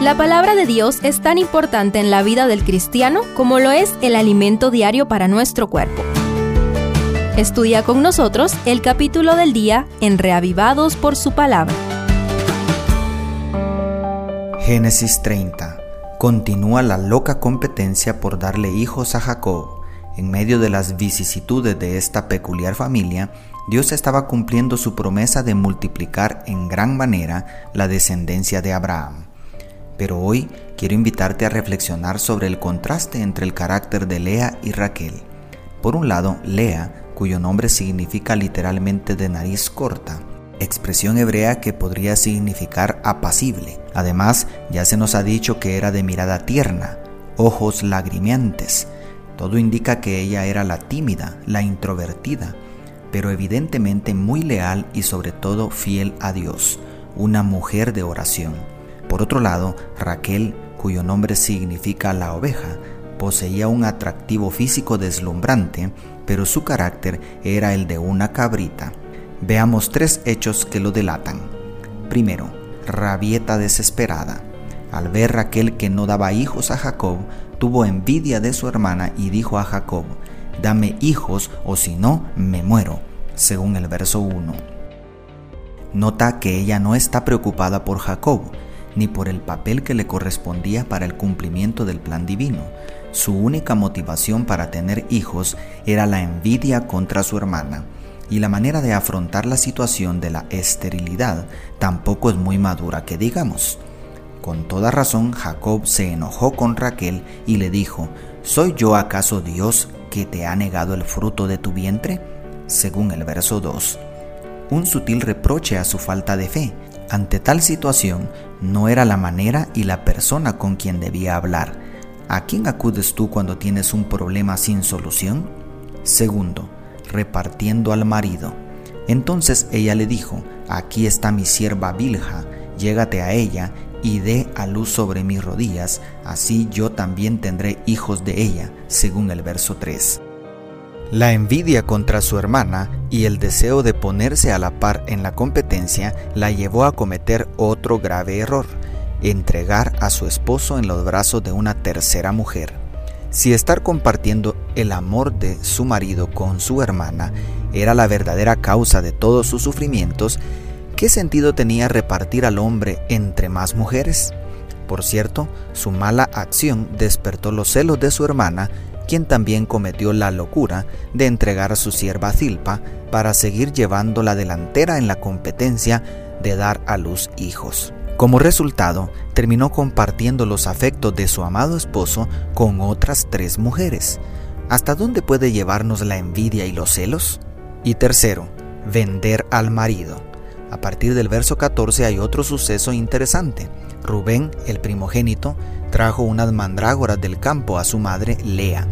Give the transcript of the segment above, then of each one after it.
La palabra de Dios es tan importante en la vida del cristiano como lo es el alimento diario para nuestro cuerpo. Estudia con nosotros el capítulo del día en Reavivados por su palabra. Génesis 30. Continúa la loca competencia por darle hijos a Jacob. En medio de las vicisitudes de esta peculiar familia, Dios estaba cumpliendo su promesa de multiplicar en gran manera la descendencia de Abraham. Pero hoy quiero invitarte a reflexionar sobre el contraste entre el carácter de Lea y Raquel. Por un lado, Lea, cuyo nombre significa literalmente de nariz corta, expresión hebrea que podría significar apacible. Además, ya se nos ha dicho que era de mirada tierna, ojos lagrimeantes, todo indica que ella era la tímida, la introvertida, pero evidentemente muy leal y sobre todo fiel a Dios, una mujer de oración. Por otro lado, Raquel, cuyo nombre significa la oveja, poseía un atractivo físico deslumbrante, pero su carácter era el de una cabrita. Veamos tres hechos que lo delatan. Primero, rabieta desesperada. Al ver Raquel que no daba hijos a Jacob, tuvo envidia de su hermana y dijo a Jacob, dame hijos o si no, me muero, según el verso 1. Nota que ella no está preocupada por Jacob, ni por el papel que le correspondía para el cumplimiento del plan divino. Su única motivación para tener hijos era la envidia contra su hermana, y la manera de afrontar la situación de la esterilidad tampoco es muy madura que digamos. Con toda razón Jacob se enojó con Raquel y le dijo, ¿Soy yo acaso Dios que te ha negado el fruto de tu vientre? Según el verso 2. Un sutil reproche a su falta de fe. Ante tal situación, no era la manera y la persona con quien debía hablar. ¿A quién acudes tú cuando tienes un problema sin solución? Segundo, repartiendo al marido. Entonces ella le dijo, aquí está mi sierva Bilja, llégate a ella y dé a luz sobre mis rodillas, así yo también tendré hijos de ella, según el verso 3. La envidia contra su hermana y el deseo de ponerse a la par en la competencia la llevó a cometer otro grave error, entregar a su esposo en los brazos de una tercera mujer. Si estar compartiendo el amor de su marido con su hermana era la verdadera causa de todos sus sufrimientos, ¿qué sentido tenía repartir al hombre entre más mujeres? Por cierto, su mala acción despertó los celos de su hermana, quien también cometió la locura de entregar a su sierva Zilpa para seguir llevando la delantera en la competencia de dar a luz hijos. Como resultado, terminó compartiendo los afectos de su amado esposo con otras tres mujeres. ¿Hasta dónde puede llevarnos la envidia y los celos? Y tercero, vender al marido. A partir del verso 14 hay otro suceso interesante. Rubén, el primogénito, trajo unas mandrágoras del campo a su madre Lea.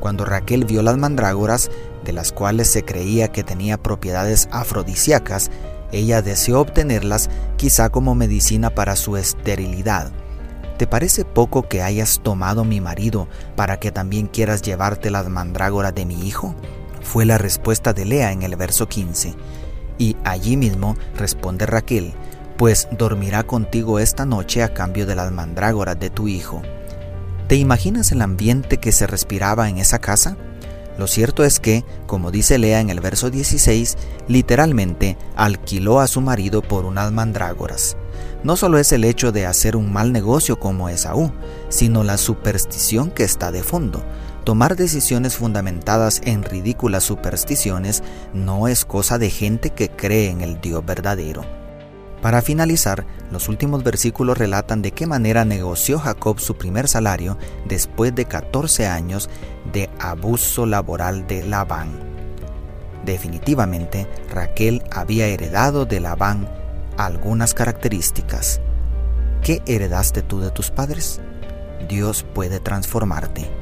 Cuando Raquel vio las mandrágoras, de las cuales se creía que tenía propiedades afrodisíacas, ella deseó obtenerlas quizá como medicina para su esterilidad. ¿Te parece poco que hayas tomado mi marido para que también quieras llevarte las mandrágoras de mi hijo? Fue la respuesta de Lea en el verso 15. Y allí mismo responde Raquel, pues dormirá contigo esta noche a cambio de las mandrágoras de tu hijo. ¿Te imaginas el ambiente que se respiraba en esa casa? Lo cierto es que, como dice Lea en el verso 16, literalmente alquiló a su marido por unas mandrágoras. No solo es el hecho de hacer un mal negocio como Esaú, sino la superstición que está de fondo, Tomar decisiones fundamentadas en ridículas supersticiones no es cosa de gente que cree en el Dios verdadero. Para finalizar, los últimos versículos relatan de qué manera negoció Jacob su primer salario después de 14 años de abuso laboral de Labán. Definitivamente, Raquel había heredado de Labán algunas características. ¿Qué heredaste tú de tus padres? Dios puede transformarte.